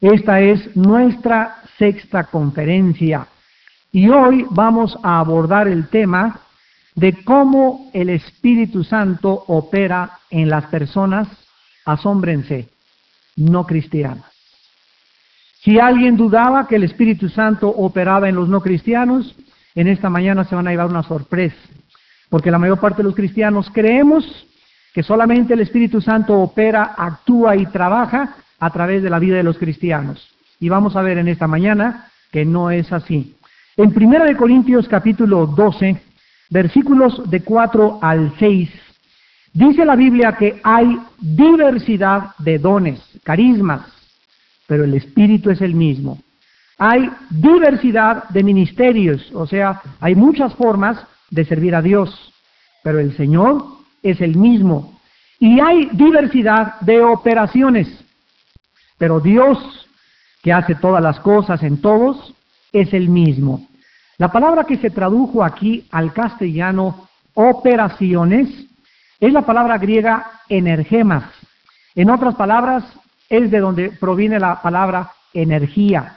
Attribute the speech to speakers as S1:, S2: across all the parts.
S1: Esta es nuestra sexta conferencia y hoy vamos a abordar el tema de cómo el Espíritu Santo opera en las personas, asómbrense, no cristianas. Si alguien dudaba que el Espíritu Santo operaba en los no cristianos, en esta mañana se van a llevar una sorpresa, porque la mayor parte de los cristianos creemos que solamente el Espíritu Santo opera, actúa y trabaja a través de la vida de los cristianos. Y vamos a ver en esta mañana que no es así. En 1 Corintios capítulo 12, versículos de 4 al 6, dice la Biblia que hay diversidad de dones, carismas, pero el Espíritu es el mismo. Hay diversidad de ministerios, o sea, hay muchas formas de servir a Dios, pero el Señor es el mismo. Y hay diversidad de operaciones, pero Dios, que hace todas las cosas en todos, es el mismo. La palabra que se tradujo aquí al castellano operaciones es la palabra griega energemas. En otras palabras, es de donde proviene la palabra energía.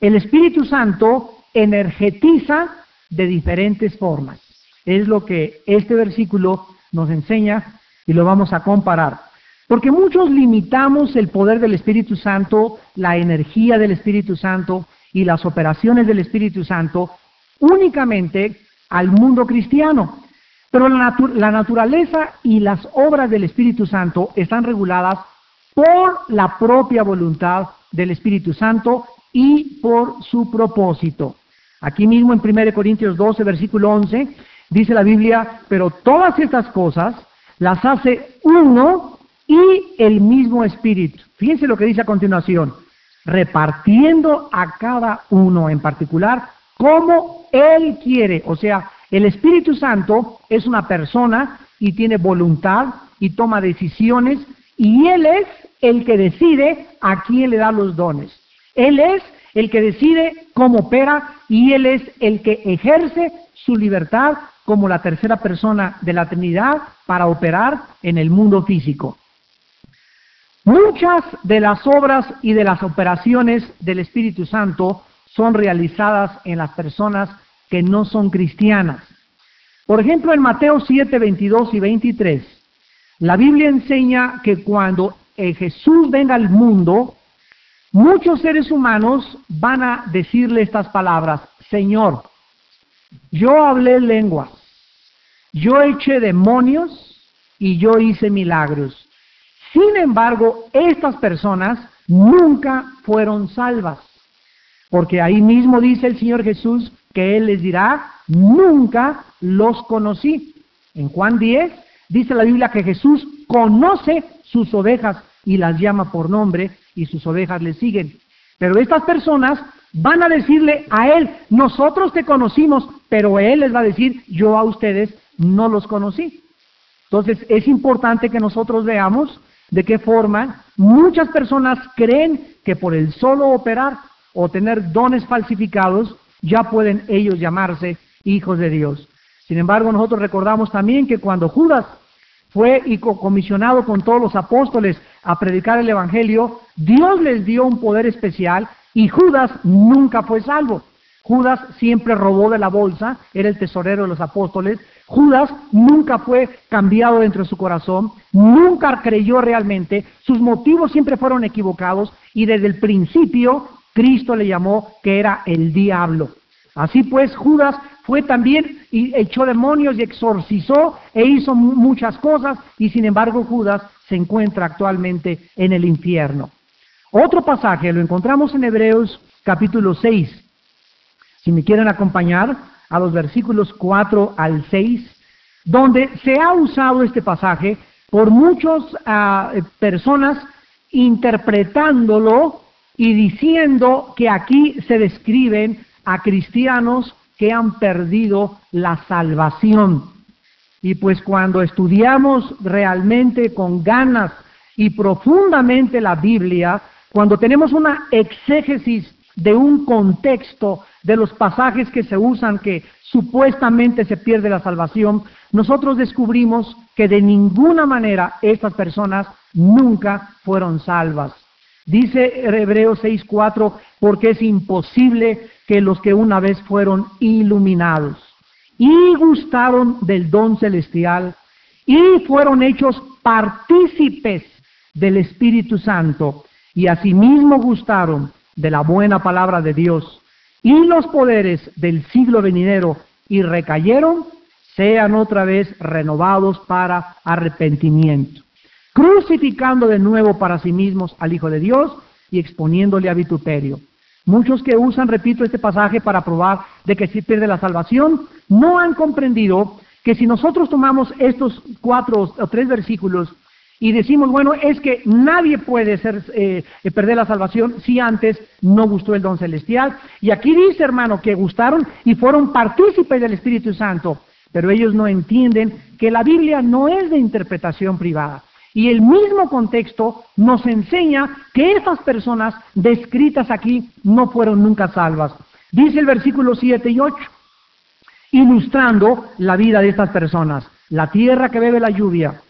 S1: El Espíritu Santo energetiza de diferentes formas. Es lo que este versículo nos enseña y lo vamos a comparar. Porque muchos limitamos el poder del Espíritu Santo, la energía del Espíritu Santo y las operaciones del Espíritu Santo únicamente al mundo cristiano. Pero la, la, naturaleza y las obras del Espíritu Santo están reguladas por la propia voluntad del Espíritu Santo y por su propósito. Aquí mismo en 1 Corintios 12, versículo 11, dice la Biblia, pero todas estas cosas las hace uno y el mismo Espíritu. Fíjense lo que dice a continuación, repartiendo a cada uno en particular como Él quiere. O sea, el Espíritu Santo es una persona y tiene voluntad y toma decisiones y Él es el que decide a quién le da los dones. Él es el que decide cómo opera y Él es el que ejerce su libertad como la tercera persona de la Trinidad para operar en el mundo físico. Muchas de las obras y de las operaciones del Espíritu Santo son realizadas en las personas que no son cristianas. Por ejemplo, en Mateo 7, 22 y 23, la Biblia enseña que cuando Jesús venga al mundo, muchos seres humanos van a decirle estas palabras, Señor, yo hablé lenguas, yo eché demonios y yo hice milagros. Sin embargo, estas personas nunca fueron salvas, porque ahí mismo dice el Señor Jesús que Él les dirá, nunca los conocí. En Juan 10 dice la Biblia que Jesús conoce sus ovejas y las llama por nombre y sus ovejas le siguen. Pero estas personas van a decirle a Él, nosotros te conocimos, pero Él les va a decir, yo a ustedes no los conocí. Entonces es importante que nosotros veamos de qué forma muchas personas creen que por el solo operar o tener dones falsificados ya pueden ellos llamarse hijos de Dios. Sin embargo, nosotros recordamos también que cuando Judas fue y comisionado con todos los apóstoles a predicar el Evangelio, Dios les dio un poder especial y Judas nunca fue salvo. Judas siempre robó de la bolsa, era el tesorero de los apóstoles. Judas nunca fue cambiado dentro de su corazón, nunca creyó realmente, sus motivos siempre fueron equivocados y desde el principio Cristo le llamó que era el diablo. Así pues, Judas fue también y echó demonios y exorcizó e hizo muchas cosas y sin embargo Judas se encuentra actualmente en el infierno. Otro pasaje lo encontramos en Hebreos capítulo 6, si me quieren acompañar a los versículos 4 al 6, donde se ha usado este pasaje por muchas ah, personas interpretándolo y diciendo que aquí se describen a cristianos que han perdido la salvación. Y pues cuando estudiamos realmente con ganas y profundamente la Biblia, cuando tenemos una exégesis de un contexto de los pasajes que se usan que supuestamente se pierde la salvación, nosotros descubrimos que de ninguna manera estas personas nunca fueron salvas. Dice Hebreos 6:4, porque es imposible que los que una vez fueron iluminados y gustaron del don celestial y fueron hechos partícipes del Espíritu Santo y asimismo gustaron de la buena palabra de Dios y los poderes del siglo venidero y recayeron, sean otra vez renovados para arrepentimiento, crucificando de nuevo para sí mismos al Hijo de Dios y exponiéndole a vituperio. Muchos que usan, repito, este pasaje para probar de que se pierde la salvación, no han comprendido que si nosotros tomamos estos cuatro o tres versículos y decimos, bueno, es que nadie puede ser, eh, perder la salvación si antes no gustó el don celestial. Y aquí dice, hermano, que gustaron y fueron partícipes del Espíritu Santo, pero ellos no entienden que la Biblia no es de interpretación privada. Y el mismo contexto nos enseña que estas personas descritas aquí no fueron nunca salvas. Dice el versículo 7 y 8, ilustrando la vida de estas personas. La tierra que bebe la lluvia,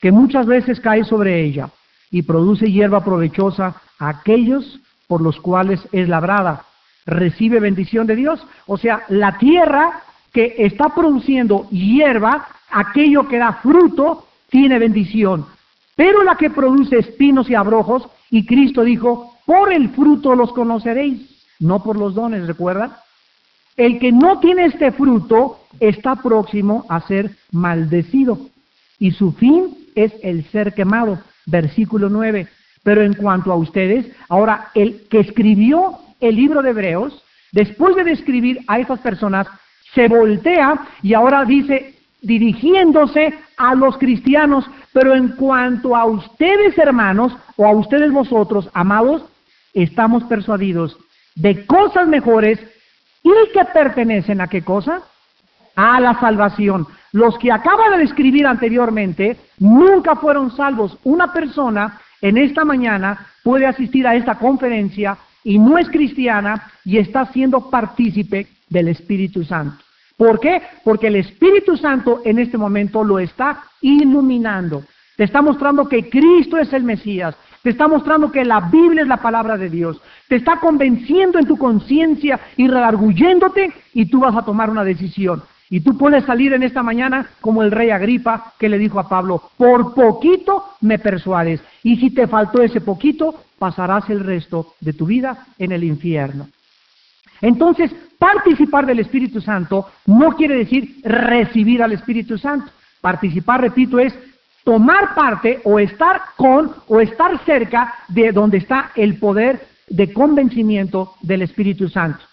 S1: que muchas veces cae sobre ella y produce hierba provechosa a aquellos por los cuales es labrada, recibe bendición de Dios. O sea, la tierra que está produciendo hierba, aquello que da fruto, tiene bendición. Pero la que produce espinos y abrojos, y Cristo dijo, por el fruto los conoceréis, no por los dones, ¿recuerdan? El que no tiene este fruto está próximo a ser maldecido, y su fin es el ser quemado, versículo 9. Pero en cuanto a ustedes, ahora el que escribió el libro de Hebreos, después de describir a estas personas, se voltea y ahora dice, dirigiéndose a los cristianos, pero en cuanto a ustedes hermanos o a ustedes vosotros, amados, estamos persuadidos de cosas mejores y que pertenecen a qué cosa? A la salvación. Los que acaba de describir anteriormente nunca fueron salvos. Una persona en esta mañana puede asistir a esta conferencia y no es cristiana y está siendo partícipe del Espíritu Santo. ¿Por qué? Porque el Espíritu Santo en este momento lo está iluminando. Te está mostrando que Cristo es el Mesías. Te está mostrando que la Biblia es la palabra de Dios. Te está convenciendo en tu conciencia y redarguyéndote y tú vas a tomar una decisión. Y tú puedes salir en esta mañana como el rey Agripa que le dijo a Pablo, por poquito me persuades. Y si te faltó ese poquito, pasarás el resto de tu vida en el infierno. Entonces, participar del Espíritu Santo no quiere decir recibir al Espíritu Santo. Participar, repito, es tomar parte o estar con o estar cerca de donde está el poder de convencimiento del Espíritu Santo.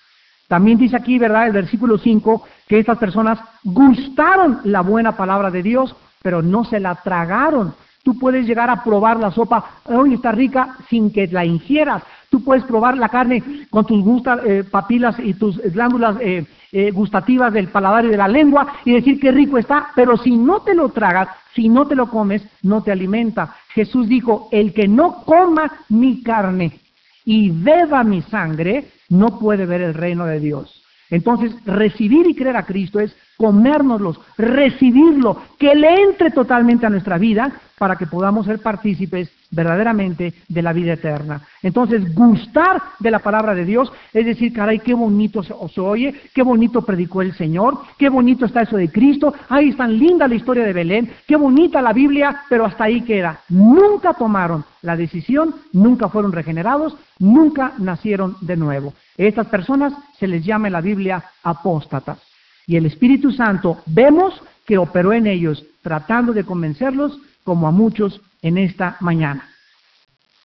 S1: También dice aquí, ¿verdad? El versículo 5, que estas personas gustaron la buena palabra de Dios, pero no se la tragaron. Tú puedes llegar a probar la sopa, hoy está rica, sin que la ingieras. Tú puedes probar la carne con tus eh, papilas y tus glándulas eh, eh, gustativas del paladar y de la lengua y decir qué rico está, pero si no te lo tragas, si no te lo comes, no te alimenta. Jesús dijo, el que no coma mi carne y beba mi sangre, no puede ver el reino de Dios. Entonces, recibir y creer a Cristo es comérnoslos, recibirlo, que le entre totalmente a nuestra vida para que podamos ser partícipes verdaderamente de la vida eterna. Entonces, gustar de la palabra de Dios es decir, caray, qué bonito se, oye, qué bonito predicó el Señor, qué bonito está eso de Cristo, ahí está linda la historia de Belén, qué bonita la Biblia, pero hasta ahí queda. Nunca tomaron la decisión, nunca fueron regenerados, nunca nacieron de nuevo. Estas personas se les llama en la Biblia apóstatas. Y el Espíritu Santo vemos que operó en ellos tratando de convencerlos como a muchos en esta mañana.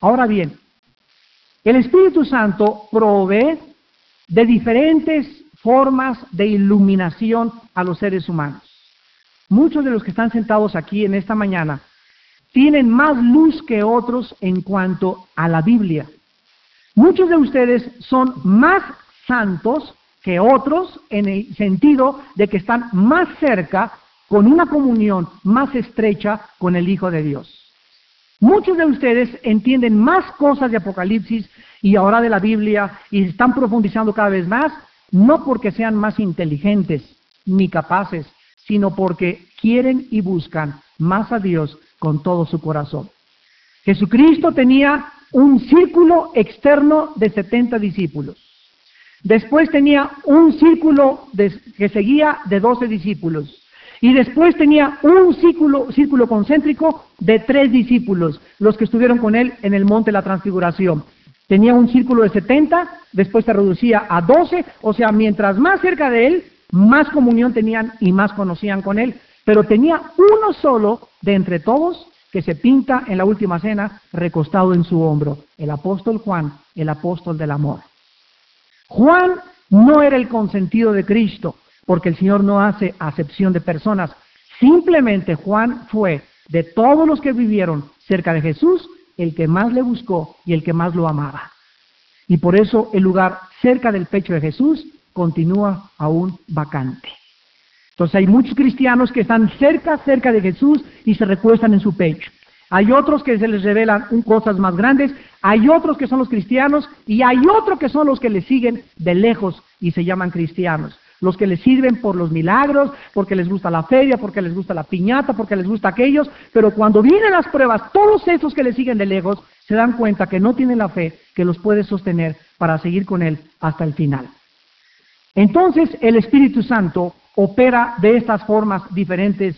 S1: Ahora bien, el Espíritu Santo provee de diferentes formas de iluminación a los seres humanos. Muchos de los que están sentados aquí en esta mañana tienen más luz que otros en cuanto a la Biblia. Muchos de ustedes son más santos que otros en el sentido de que están más cerca con una comunión más estrecha con el Hijo de Dios. Muchos de ustedes entienden más cosas de Apocalipsis y ahora de la Biblia y están profundizando cada vez más, no porque sean más inteligentes ni capaces, sino porque quieren y buscan más a Dios con todo su corazón. Jesucristo tenía un círculo externo de 70 discípulos. Después tenía un círculo que seguía de 12 discípulos. Y después tenía un círculo, círculo concéntrico de tres discípulos, los que estuvieron con él en el monte de la transfiguración. Tenía un círculo de 70, después se reducía a 12, o sea, mientras más cerca de él, más comunión tenían y más conocían con él. Pero tenía uno solo de entre todos que se pinta en la última cena recostado en su hombro, el apóstol Juan, el apóstol del amor. Juan no era el consentido de Cristo, porque el Señor no hace acepción de personas. Simplemente Juan fue, de todos los que vivieron cerca de Jesús, el que más le buscó y el que más lo amaba. Y por eso el lugar cerca del pecho de Jesús continúa aún vacante. Entonces hay muchos cristianos que están cerca, cerca de Jesús y se recuestan en su pecho. Hay otros que se les revelan cosas más grandes, hay otros que son los cristianos y hay otros que son los que le siguen de lejos y se llaman cristianos. Los que les sirven por los milagros, porque les gusta la feria, porque les gusta la piñata, porque les gusta aquellos, pero cuando vienen las pruebas, todos esos que le siguen de lejos se dan cuenta que no tienen la fe que los puede sostener para seguir con Él hasta el final. Entonces el Espíritu Santo opera de estas formas diferentes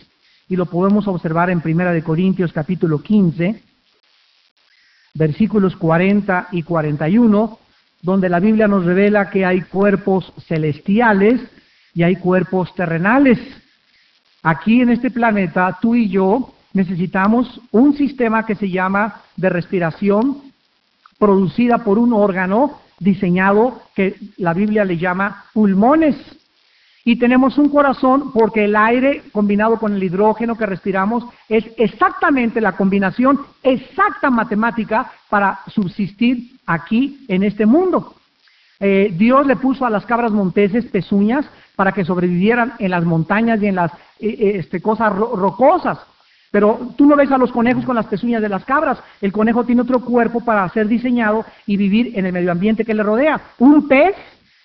S1: y lo podemos observar en Primera de Corintios capítulo 15, versículos 40 y 41, donde la Biblia nos revela que hay cuerpos celestiales y hay cuerpos terrenales. Aquí en este planeta, tú y yo necesitamos un sistema que se llama de respiración producida por un órgano diseñado que la Biblia le llama pulmones. Y tenemos un corazón porque el aire combinado con el hidrógeno que respiramos es exactamente la combinación exacta matemática para subsistir aquí en este mundo. Eh, Dios le puso a las cabras monteses pezuñas para que sobrevivieran en las montañas y en las eh, eh, este, cosas rocosas. Pero tú no ves a los conejos con las pezuñas de las cabras. El conejo tiene otro cuerpo para ser diseñado y vivir en el medio ambiente que le rodea. Un pez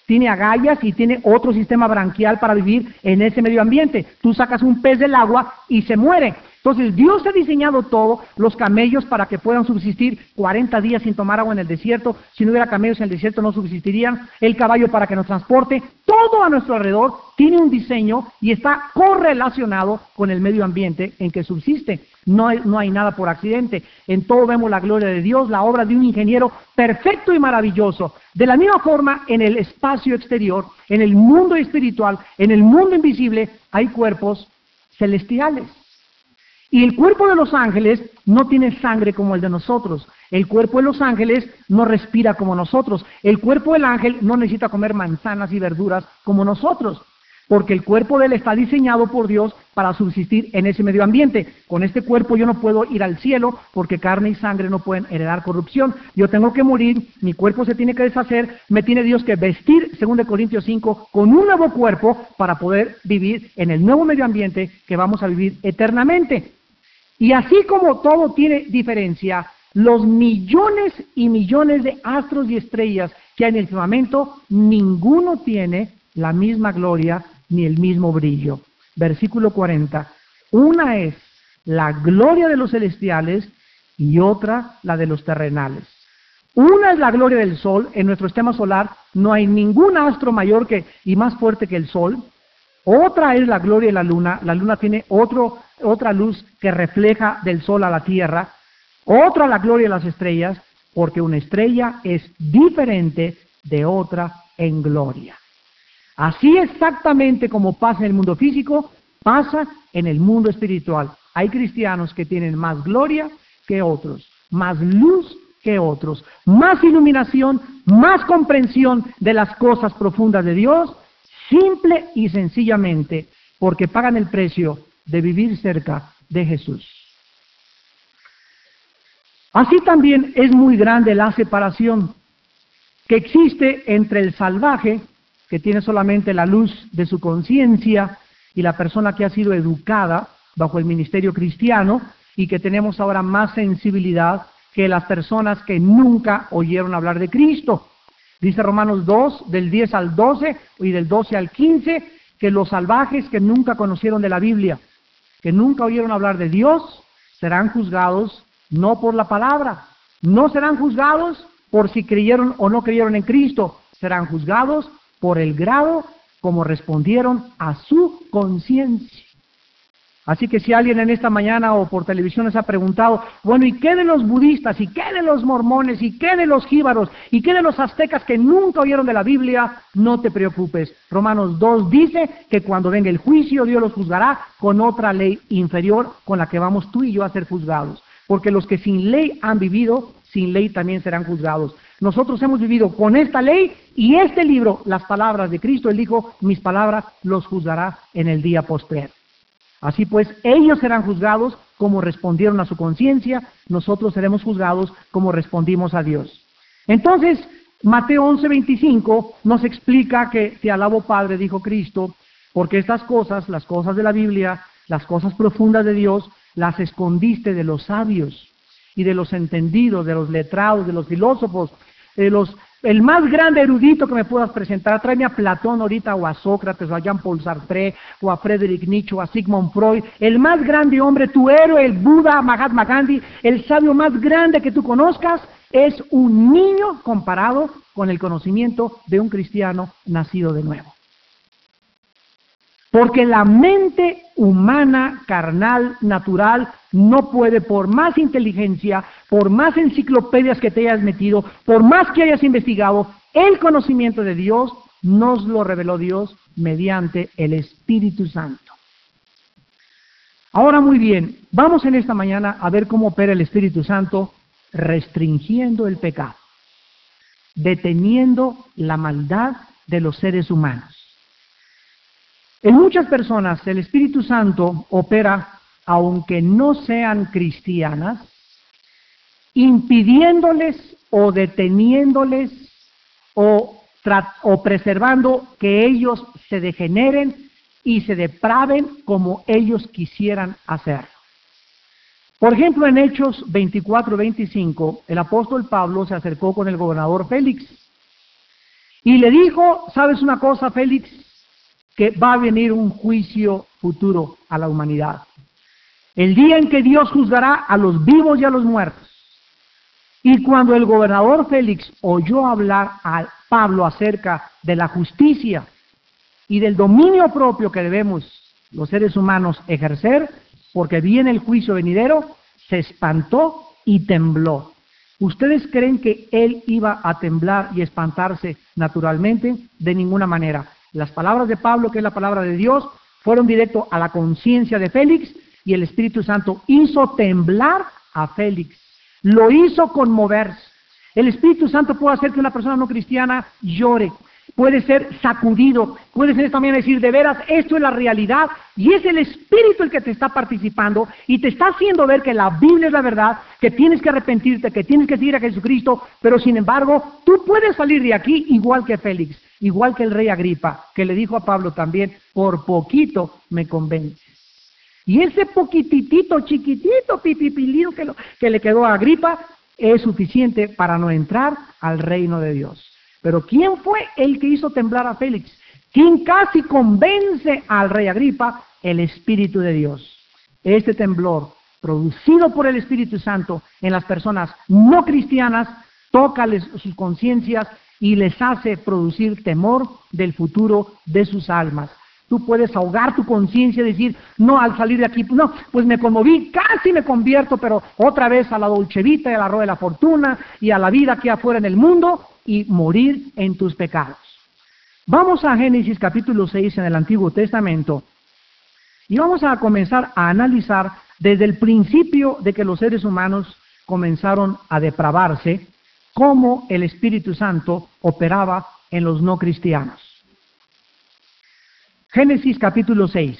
S1: tiene agallas y tiene otro sistema branquial para vivir en ese medio ambiente. Tú sacas un pez del agua y se muere. Entonces Dios ha diseñado todo, los camellos para que puedan subsistir 40 días sin tomar agua en el desierto. Si no hubiera camellos en el desierto no subsistirían. El caballo para que nos transporte. Todo a nuestro alrededor tiene un diseño y está correlacionado con el medio ambiente en que subsiste. No hay, no hay nada por accidente. En todo vemos la gloria de Dios, la obra de un ingeniero perfecto y maravilloso. De la misma forma, en el espacio exterior, en el mundo espiritual, en el mundo invisible, hay cuerpos celestiales. Y el cuerpo de los ángeles no tiene sangre como el de nosotros. El cuerpo de los ángeles no respira como nosotros. El cuerpo del ángel no necesita comer manzanas y verduras como nosotros. Porque el cuerpo de él está diseñado por Dios para subsistir en ese medio ambiente. Con este cuerpo yo no puedo ir al cielo porque carne y sangre no pueden heredar corrupción. Yo tengo que morir, mi cuerpo se tiene que deshacer, me tiene Dios que vestir, según de Corintios 5, con un nuevo cuerpo para poder vivir en el nuevo medio ambiente que vamos a vivir eternamente. Y así como todo tiene diferencia, los millones y millones de astros y estrellas que hay en el firmamento, ninguno tiene la misma gloria ni el mismo brillo. Versículo 40. Una es la gloria de los celestiales y otra la de los terrenales. Una es la gloria del sol. En nuestro sistema solar no hay ningún astro mayor que y más fuerte que el sol. Otra es la gloria de la luna. La luna tiene otro, otra luz que refleja del sol a la tierra. Otra la gloria de las estrellas, porque una estrella es diferente de otra en gloria. Así exactamente como pasa en el mundo físico, pasa en el mundo espiritual. Hay cristianos que tienen más gloria que otros, más luz que otros, más iluminación, más comprensión de las cosas profundas de Dios simple y sencillamente porque pagan el precio de vivir cerca de Jesús. Así también es muy grande la separación que existe entre el salvaje, que tiene solamente la luz de su conciencia, y la persona que ha sido educada bajo el ministerio cristiano y que tenemos ahora más sensibilidad que las personas que nunca oyeron hablar de Cristo. Dice Romanos 2, del 10 al 12 y del 12 al 15, que los salvajes que nunca conocieron de la Biblia, que nunca oyeron hablar de Dios, serán juzgados no por la palabra, No serán juzgados por si creyeron o no creyeron en Cristo, serán juzgados por el grado como respondieron a su conciencia. Así que si alguien en esta mañana o por televisión se ha preguntado, bueno, ¿y qué de los budistas? ¿Y qué de los mormones? ¿Y qué de los jíbaros? ¿Y qué de los aztecas que nunca oyeron de la Biblia? No te preocupes. Romanos 2 dice que cuando venga el juicio Dios los juzgará con otra ley inferior con la que vamos tú y yo a ser juzgados. Porque los que sin ley han vivido, sin ley también serán juzgados. Nosotros hemos vivido con esta ley y este libro, las palabras de Cristo, Él dijo, mis palabras los juzgará en el día postrer. Así pues, ellos serán juzgados como respondieron a su conciencia, nosotros seremos juzgados como respondimos a Dios. Entonces, Mateo 11:25 nos explica que te alabo Padre, dijo Cristo, porque estas cosas, las cosas de la Biblia, las cosas profundas de Dios, las escondiste de los sabios y de los entendidos, de los letrados, de los filósofos, de los el más grande erudito que me puedas presentar, tráeme a Platón ahorita, o a Sócrates, o a Jean-Paul Sartre, o a Friedrich Nietzsche, o a Sigmund Freud, el más grande hombre, tu héroe, el Buda, Mahatma Gandhi, el sabio más grande que tú conozcas, es un niño comparado con el conocimiento de un cristiano nacido de nuevo. Porque la mente humana, carnal, natural, no puede, por más inteligencia, por más enciclopedias que te hayas metido, por más que hayas investigado, el conocimiento de Dios nos lo reveló Dios mediante el Espíritu Santo. Ahora muy bien, vamos en esta mañana a ver cómo opera el Espíritu Santo restringiendo el pecado, deteniendo la maldad de los seres humanos. En muchas personas el Espíritu Santo opera aunque no sean cristianas, impidiéndoles o deteniéndoles o, o preservando que ellos se degeneren y se depraven como ellos quisieran hacerlo. Por ejemplo, en Hechos 24-25, el apóstol Pablo se acercó con el gobernador Félix y le dijo, ¿sabes una cosa, Félix? Que va a venir un juicio futuro a la humanidad. El día en que Dios juzgará a los vivos y a los muertos. Y cuando el gobernador Félix oyó hablar a Pablo acerca de la justicia y del dominio propio que debemos los seres humanos ejercer, porque viene el juicio venidero, se espantó y tembló. ¿Ustedes creen que él iba a temblar y espantarse naturalmente? De ninguna manera. Las palabras de Pablo, que es la palabra de Dios, fueron directo a la conciencia de Félix y el Espíritu Santo hizo temblar a Félix, lo hizo conmoverse. El Espíritu Santo puede hacer que una persona no cristiana llore, puede ser sacudido, puede ser también decir, de veras, esto es la realidad, y es el Espíritu el que te está participando y te está haciendo ver que la Biblia es la verdad, que tienes que arrepentirte, que tienes que seguir a Jesucristo, pero sin embargo, tú puedes salir de aquí igual que Félix, igual que el rey Agripa, que le dijo a Pablo también, por poquito me convence. Y ese poquitito, chiquitito, pipipilín que, que le quedó a Agripa es suficiente para no entrar al reino de Dios. Pero ¿quién fue el que hizo temblar a Félix? ¿Quién casi convence al rey Agripa? El Espíritu de Dios. Este temblor, producido por el Espíritu Santo en las personas no cristianas, toca sus conciencias y les hace producir temor del futuro de sus almas. Tú puedes ahogar tu conciencia y decir, no, al salir de aquí, no, pues me conmoví, casi me convierto, pero otra vez a la dolcevita y a la rueda de la fortuna y a la vida que afuera en el mundo y morir en tus pecados. Vamos a Génesis capítulo 6 en el Antiguo Testamento y vamos a comenzar a analizar desde el principio de que los seres humanos comenzaron a depravarse, cómo el Espíritu Santo operaba en los no cristianos. Génesis capítulo 6.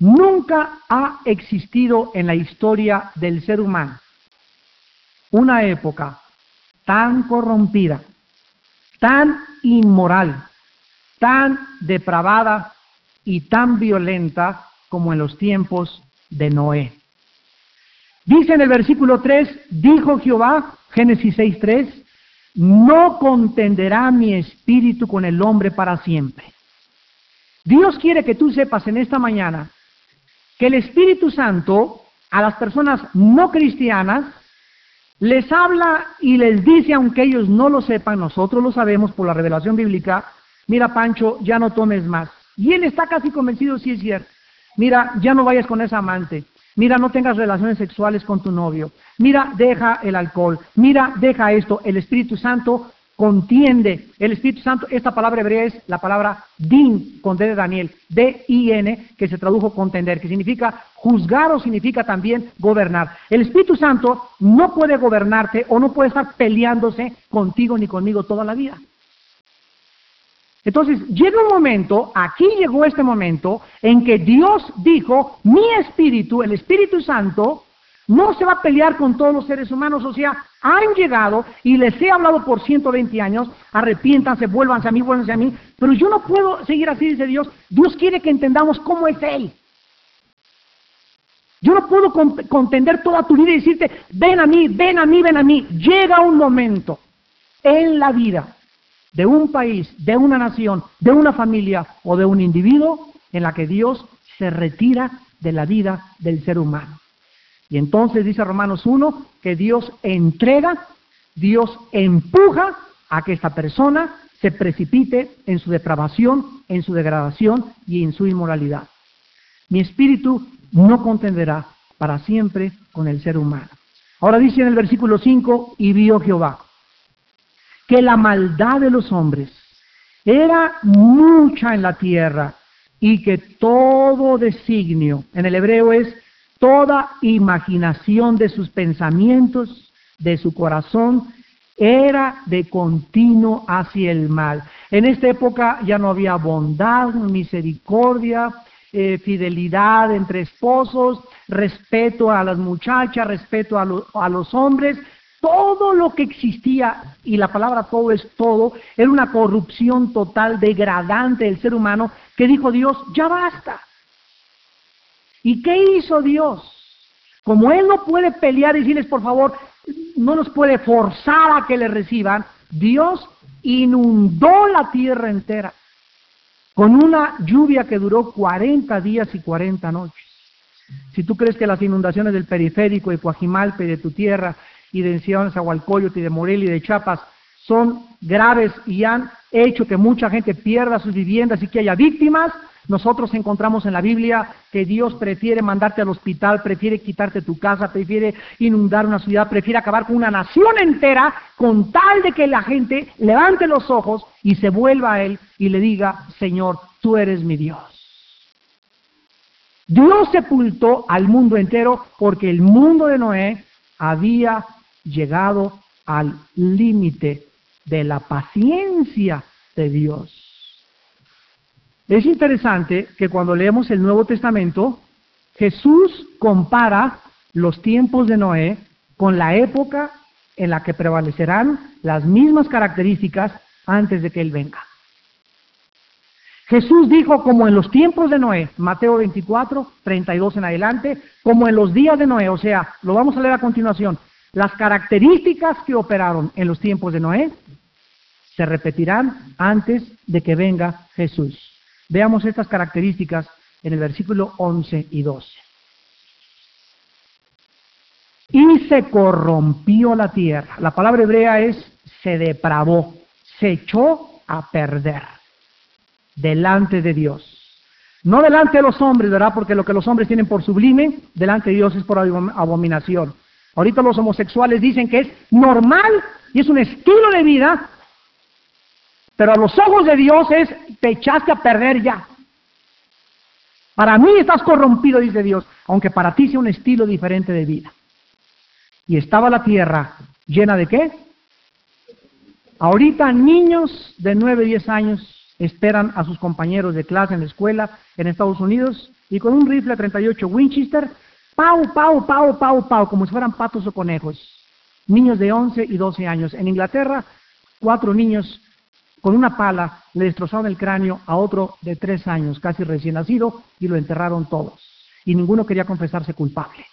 S1: Nunca ha existido en la historia del ser humano una época tan corrompida, tan inmoral, tan depravada y tan violenta como en los tiempos de Noé. Dice en el versículo 3, dijo Jehová, Génesis 6.3, no contenderá mi espíritu con el hombre para siempre Dios quiere que tú sepas en esta mañana que el Espíritu Santo a las personas no cristianas les habla y les dice, aunque ellos no lo sepan, nosotros lo sabemos por la revelación bíblica, mira Pancho, ya no tomes más. Y él está casi convencido, sí es cierto. Mira, ya no vayas con esa amante. Mira, no tengas relaciones sexuales con tu novio. Mira, deja el alcohol. Mira, deja esto. El Espíritu Santo contiende. El Espíritu Santo, esta palabra hebrea es la palabra din, con D de Daniel, D-I-N, que se tradujo contender, que significa juzgar o significa también gobernar. El Espíritu Santo no puede gobernarte o no puede estar peleándose contigo ni conmigo toda la vida. Entonces, llega un momento, aquí llegó este momento, en que Dios dijo, mi espíritu, el Espíritu Santo, no se va a pelear con todos los seres humanos, o sea, han llegado y les he hablado por 120 años, arrepiéntanse, vuélvanse a mí, vuélvanse a mí, pero yo no puedo seguir así, dice Dios. Dios quiere que entendamos cómo es Él. Yo no puedo contender toda tu vida y decirte, ven a mí, ven a mí, ven a mí. Llega un momento en la vida de un país, de una nación, de una familia o de un individuo en la que Dios se retira de la vida del ser humano. Y entonces dice Romanos 1 que Dios entrega, Dios empuja a que esta persona se precipite en su depravación, en su degradación y en su inmoralidad. Mi espíritu no contenderá para siempre con el ser humano. Ahora dice en el versículo 5, y vio Jehová que la maldad de los hombres era mucha en la tierra y que todo designio, en el hebreo es toda imaginación de sus pensamientos, de su corazón, era de continuo hacia el mal. En esta época ya no había bondad, misericordia, eh, fidelidad entre esposos, respeto a las muchachas, respeto a, a los hombres. Todo lo que existía, y la palabra todo es todo, era una corrupción total, degradante del ser humano, que dijo Dios, ya basta. ¿Y qué hizo Dios? Como Él no puede pelear y decirles, por favor, no nos puede forzar a que le reciban, Dios inundó la tierra entera con una lluvia que duró 40 días y 40 noches. Si tú crees que las inundaciones del periférico, de Coajimalpe, de tu tierra, y de Enciano, Zahualcoyote, y de Morelia y de Chiapas son graves y han hecho que mucha gente pierda sus viviendas y que haya víctimas, nosotros encontramos en la Biblia que Dios prefiere mandarte al hospital, prefiere quitarte tu casa, prefiere inundar una ciudad, prefiere acabar con una nación entera con tal de que la gente levante los ojos y se vuelva a Él y le diga, Señor, tú eres mi Dios. Dios sepultó al mundo entero porque el mundo de Noé había llegado al límite de la paciencia de Dios. Es interesante que cuando leemos el Nuevo Testamento, Jesús compara los tiempos de Noé con la época en la que prevalecerán las mismas características antes de que Él venga. Jesús dijo como en los tiempos de Noé, Mateo 24, 32 en adelante, como en los días de Noé, o sea, lo vamos a leer a continuación, las características que operaron en los tiempos de Noé se repetirán antes de que venga Jesús. Veamos estas características en el versículo 11 y 12. Y se corrompió la tierra. La palabra hebrea es se depravó, se echó a perder delante de Dios. No delante de los hombres, ¿verdad? Porque lo que los hombres tienen por sublime, delante de Dios es por abominación. Ahorita los homosexuales dicen que es normal y es un estilo de vida pero a los ojos de Dios es, te echaste a perder ya. Para mí estás corrompido, dice Dios, aunque para ti sea un estilo diferente de vida. Y estaba la tierra llena de qué? Ahorita niños de 9, 10 años esperan a sus compañeros de clase en la escuela en Estados Unidos y con un rifle 38 Winchester, pau, pau, pau, pau, pau, como si fueran patos o conejos. Niños de 11 y 12 años. En Inglaterra, cuatro niños con una pala le destrozaron el cráneo a otro de tres años, casi recién nacido, y lo enterraron todos. Y ninguno quería confesarse culpable.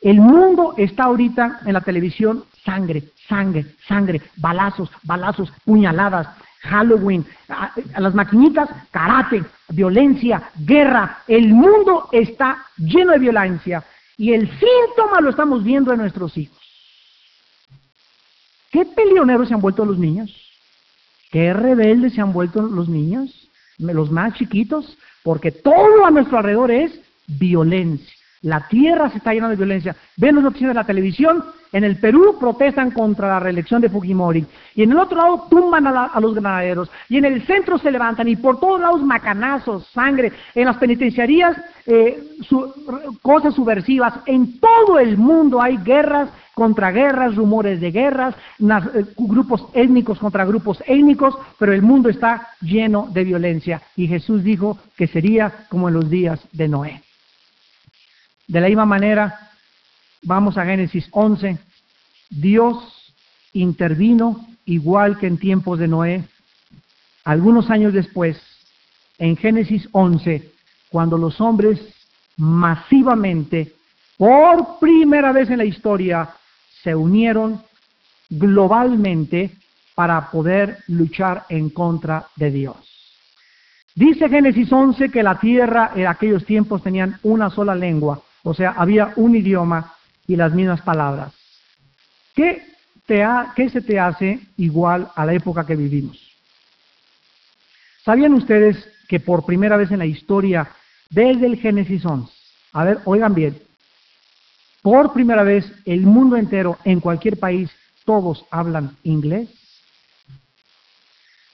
S1: El mundo está ahorita en la televisión sangre, sangre, sangre, balazos, balazos, puñaladas, Halloween, a, las maquinitas, karate, violencia, guerra. El mundo está lleno de violencia y el síntoma lo estamos viendo en nuestros hijos. ¿Qué peleoneros se han vuelto los niños? ¿Qué rebeldes se han vuelto los niños? Los más chiquitos, porque todo a nuestro alrededor es violencia. La tierra se está llenando de violencia. Ven los noticias de la televisión, en el Perú protestan contra la reelección de Fujimori, y en el otro lado tumban a, los granaderos, y en el centro se levantan, y por todos lados macanazos, sangre, en las penitenciarías eh, cosas subversivas, en todo el mundo hay guerras contra guerras, rumores de guerras, eh, grupos étnicos contra grupos étnicos, pero el mundo está lleno de violencia, y Jesús dijo que sería como en los días de Noé. De la misma manera, vamos a Génesis 11, Dios intervino igual que en tiempos de Noé. Algunos años después, en Génesis 11, cuando los hombres masivamente, por primera vez en la historia, se unieron globalmente para poder luchar en contra de Dios. Dice Génesis 11 que la tierra en aquellos tiempos tenían una sola lengua o sea, había un idioma y las mismas palabras. ¿Qué, se te hace igual a la época que vivimos? ¿Sabían ustedes que por primera vez en la historia, desde el Génesis 11, a ver, oigan bien, por primera vez el mundo entero, en cualquier país, todos hablan inglés?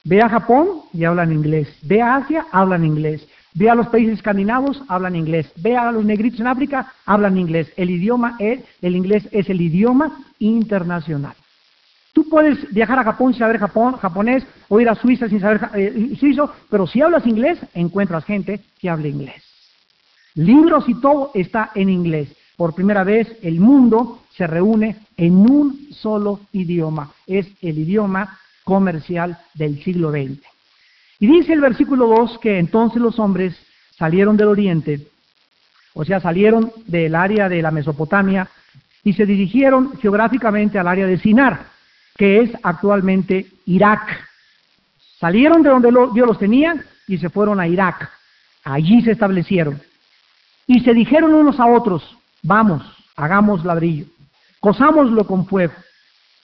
S1: Ve a Japón y hablan inglés. Ve a Asia, hablan inglés. Ve a los países escandinavos, hablan inglés. Ve a los negritos en África, hablan inglés. El idioma es, el inglés es el idioma internacional. Tú puedes viajar a Japón sin saber japonés o ir a Suiza sin saber eh, suizo, pero si hablas inglés, encuentras gente que habla inglés. Libros y todo está en inglés. Por primera vez el mundo se reúne en un solo idioma. Es el idioma comercial del siglo XX. Y dice el versículo 2 que entonces los hombres salieron del oriente, o sea, salieron del área de la Mesopotamia y se dirigieron geográficamente al área de Sinar, que es actualmente Irak. Salieron de donde Dios los tenía y se fueron a Irak. Allí se establecieron. Y se dijeron unos a otros, vamos, hagamos ladrillo, cosámoslo con fuego.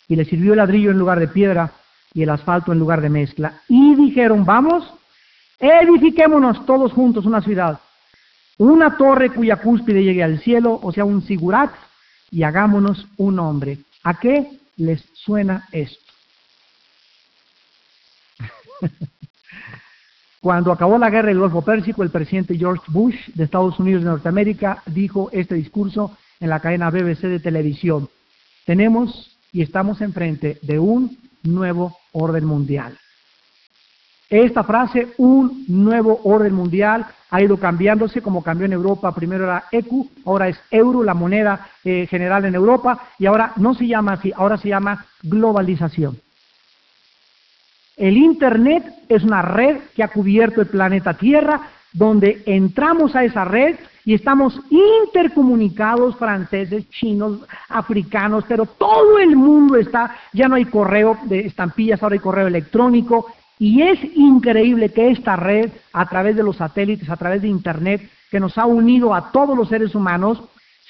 S1: Y le sirvió el ladrillo en lugar de piedra y el asfalto en lugar de mezcla. Y dijeron, vamos, edifiquémonos todos juntos una ciudad, una torre cuya cúspide llegue al cielo, o sea, un sigurat, y hagámonos un hombre. ¿A qué les suena esto? Cuando acabó la guerra del Golfo Pérsico, el presidente George Bush de Estados Unidos de Norteamérica dijo este discurso en la cadena BBC de televisión. Tenemos y estamos enfrente de un nuevo orden mundial. Esta frase, un nuevo orden mundial, ha ido cambiándose como cambió en Europa. Primero era ECU, ahora es euro, la moneda eh, general en Europa, y ahora no se llama así, ahora se llama globalización. El Internet es una red que ha cubierto el planeta Tierra, donde entramos a esa red y estamos intercomunicados, franceses, chinos, africanos, pero todo el mundo está, ya no hay correo de estampillas, ahora hay correo electrónico, y es increíble que esta red, a través de los satélites, a través de Internet, que nos ha unido a todos los seres humanos,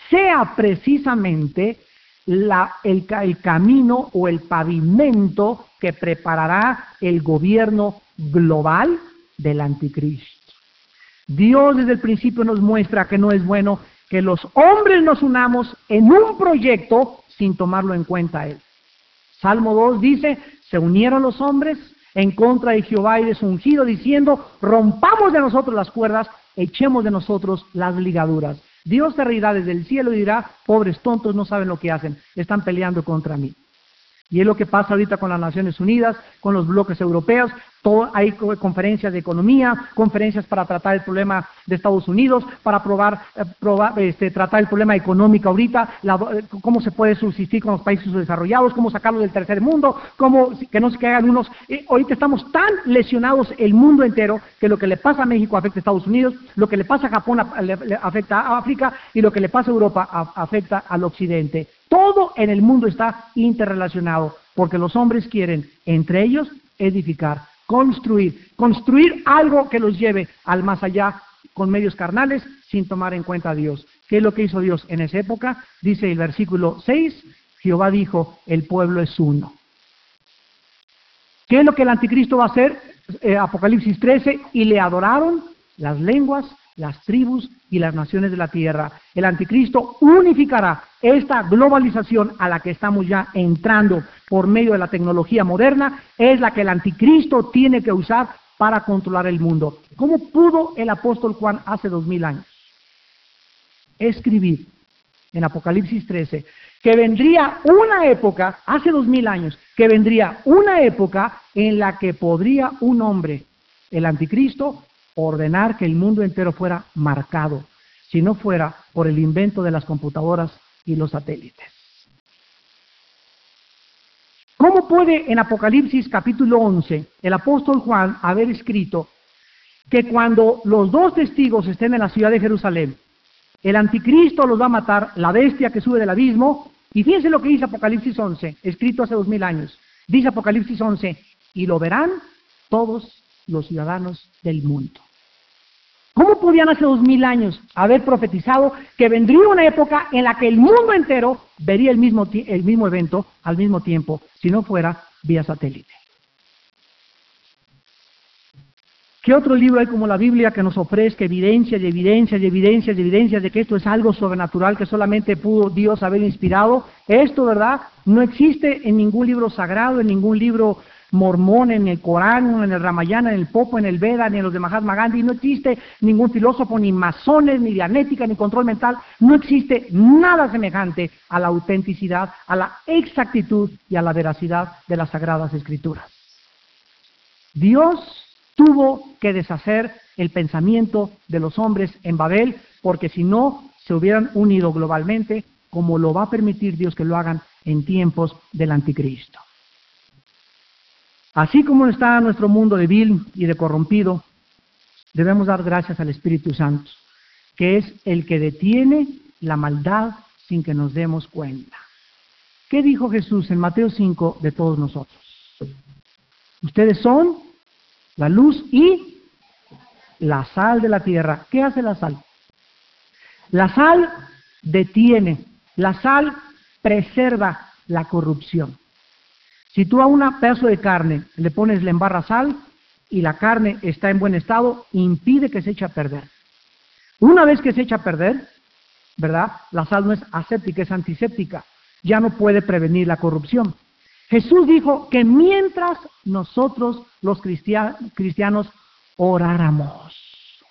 S1: sea precisamente el camino o el pavimento que preparará el gobierno global del anticristo. Dios desde el principio nos muestra que no es bueno que los hombres nos unamos en un proyecto sin tomarlo en cuenta Él. Salmo 2 dice, se unieron los hombres en contra de Jehová y de su ungido, diciendo, rompamos de nosotros las cuerdas, echemos de nosotros las ligaduras. Dios se reirá desde el cielo y dirá, pobres tontos, no saben lo que hacen, están peleando contra mí. Y es lo que pasa ahorita con las Naciones Unidas, con los bloques europeos, hay conferencias de economía, conferencias para tratar el problema de Estados Unidos, para probar, eh, este, tratar el problema económico ahorita, eh, cómo se puede subsistir con los países desarrollados, cómo sacarlo del tercer mundo, cómo que no se caigan unos. Eh, ahorita estamos tan lesionados el mundo entero que lo que le pasa a México afecta a Estados Unidos, lo que le pasa a Japón afecta a África y lo que le pasa a Europa afecta al Occidente. Todo en el mundo está interrelacionado porque los hombres quieren entre ellos edificar construir, construir algo que los lleve al más allá con medios carnales sin tomar en cuenta a Dios. ¿Qué es lo que hizo Dios en esa época? Dice el versículo 6, Jehová dijo, el pueblo es uno. ¿Qué es lo que el anticristo va a hacer? Eh, Apocalipsis 13, y le adoraron las lenguas, las tribus y las naciones de la tierra. El anticristo unificará esta globalización a la que estamos ya entrando por medio de la tecnología moderna, es la que el anticristo tiene que usar para controlar el mundo. ¿Cómo pudo el apóstol Juan hace dos mil años escribir en Apocalipsis 13 que vendría una época, hace dos mil años, que vendría una época en la que podría un hombre, el anticristo, ordenar que el mundo entero fuera marcado, si no fuera por el invento de las computadoras y los satélites. ¿Cómo puede en Apocalipsis capítulo 11 el apóstol Juan haber escrito que cuando los dos testigos estén en la ciudad de Jerusalén, el anticristo los va a matar, la bestia que sube del abismo, y fíjense lo que dice Apocalipsis 11, escrito hace dos mil años. Dice Apocalipsis 11, y lo verán todos los ciudadanos del mundo. ¿Cómo podían hace dos mil años haber profetizado que vendría una época en la que el mundo entero vería el mismo, el mismo evento al mismo tiempo, si no fuera vía satélite? ¿Qué otro libro hay como la Biblia que nos ofrezca evidencias y evidencias y evidencias y evidencias de que esto es algo sobrenatural que solamente pudo Dios haber inspirado? Esto, ¿verdad? No existe en ningún libro sagrado, en ningún libro mormón, en el Corán, en el Ramayana, en el Popo, en el Veda, ni en los de Mahatma Gandhi. No existe ningún filósofo, ni masones, ni dianética, ni control mental. No existe nada semejante a la autenticidad, a la exactitud y a la veracidad de las Sagradas Escrituras. Dios tuvo que deshacer el pensamiento de los hombres en Babel, porque si no, se hubieran unido globalmente, como lo va a permitir Dios que lo hagan en tiempos del anticristo. Así como está nuestro mundo de vil y de corrompido, debemos dar gracias al Espíritu Santo, que es el que detiene la maldad sin que nos demos cuenta. ¿Qué dijo Jesús en Mateo 5 de todos nosotros? Ustedes son la luz y la sal de la tierra. ¿Qué hace la sal? La sal detiene, la sal preserva la corrupción. Si tú a un pedazo de carne le pones, le embarra sal y la carne está en buen estado, impide que se eche a perder. Una vez que se echa a perder, ¿verdad? La sal no es aséptica, es antiséptica. Ya no puede prevenir la corrupción. Jesús dijo que mientras nosotros los cristianos oráramos,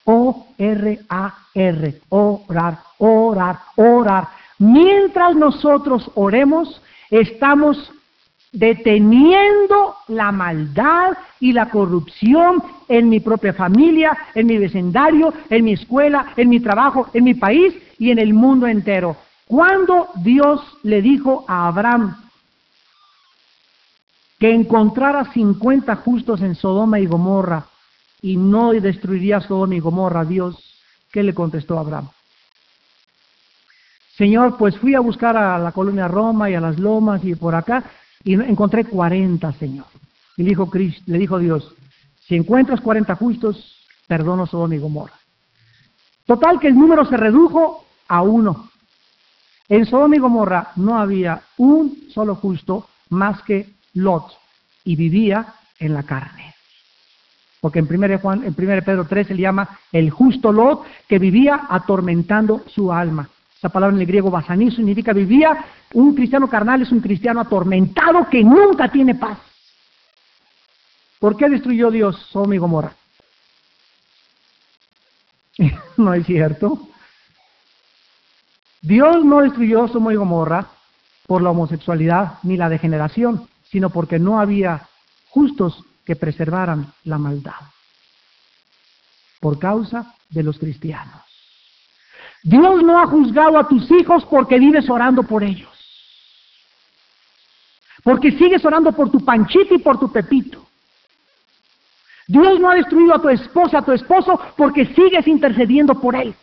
S1: O-R-A-R, orar, orar, orar, mientras nosotros oremos, estamos deteniendo la maldad y la corrupción en mi propia familia, en mi vecindario, en mi escuela, en mi trabajo, en mi país y en el mundo entero. Cuando Dios le dijo a Abraham, que encontrara 50 justos en Sodoma y Gomorra y no destruiría Sodoma y Gomorra, Dios, ¿qué le contestó Abraham? Señor, pues fui a buscar a la colonia Roma y a las lomas y por acá y encontré 40, Señor. Y le dijo, le dijo Dios, si encuentras 40 justos, perdono Sodoma y Gomorra. Total que el número se redujo a uno. En Sodoma y Gomorra no había un solo justo más que Lot y vivía en la carne. Porque en 1, Juan, en 1 Pedro 3 se le llama el justo Lot que vivía atormentando su alma. Esa palabra en el griego basaní significa vivía, un cristiano carnal es un cristiano atormentado que nunca tiene paz. ¿Por qué destruyó Dios Sodoma y Gomorra? no es cierto. Dios no destruyó Sodoma y Gomorra por la homosexualidad ni la degeneración sino porque no había justos que preservaran la maldad por causa de los cristianos. Dios no ha juzgado a tus hijos porque vives orando por ellos. Porque sigues orando por tu panchito y por tu pepito. Dios no ha destruido a tu esposa, a tu esposo, porque sigues intercediendo por él.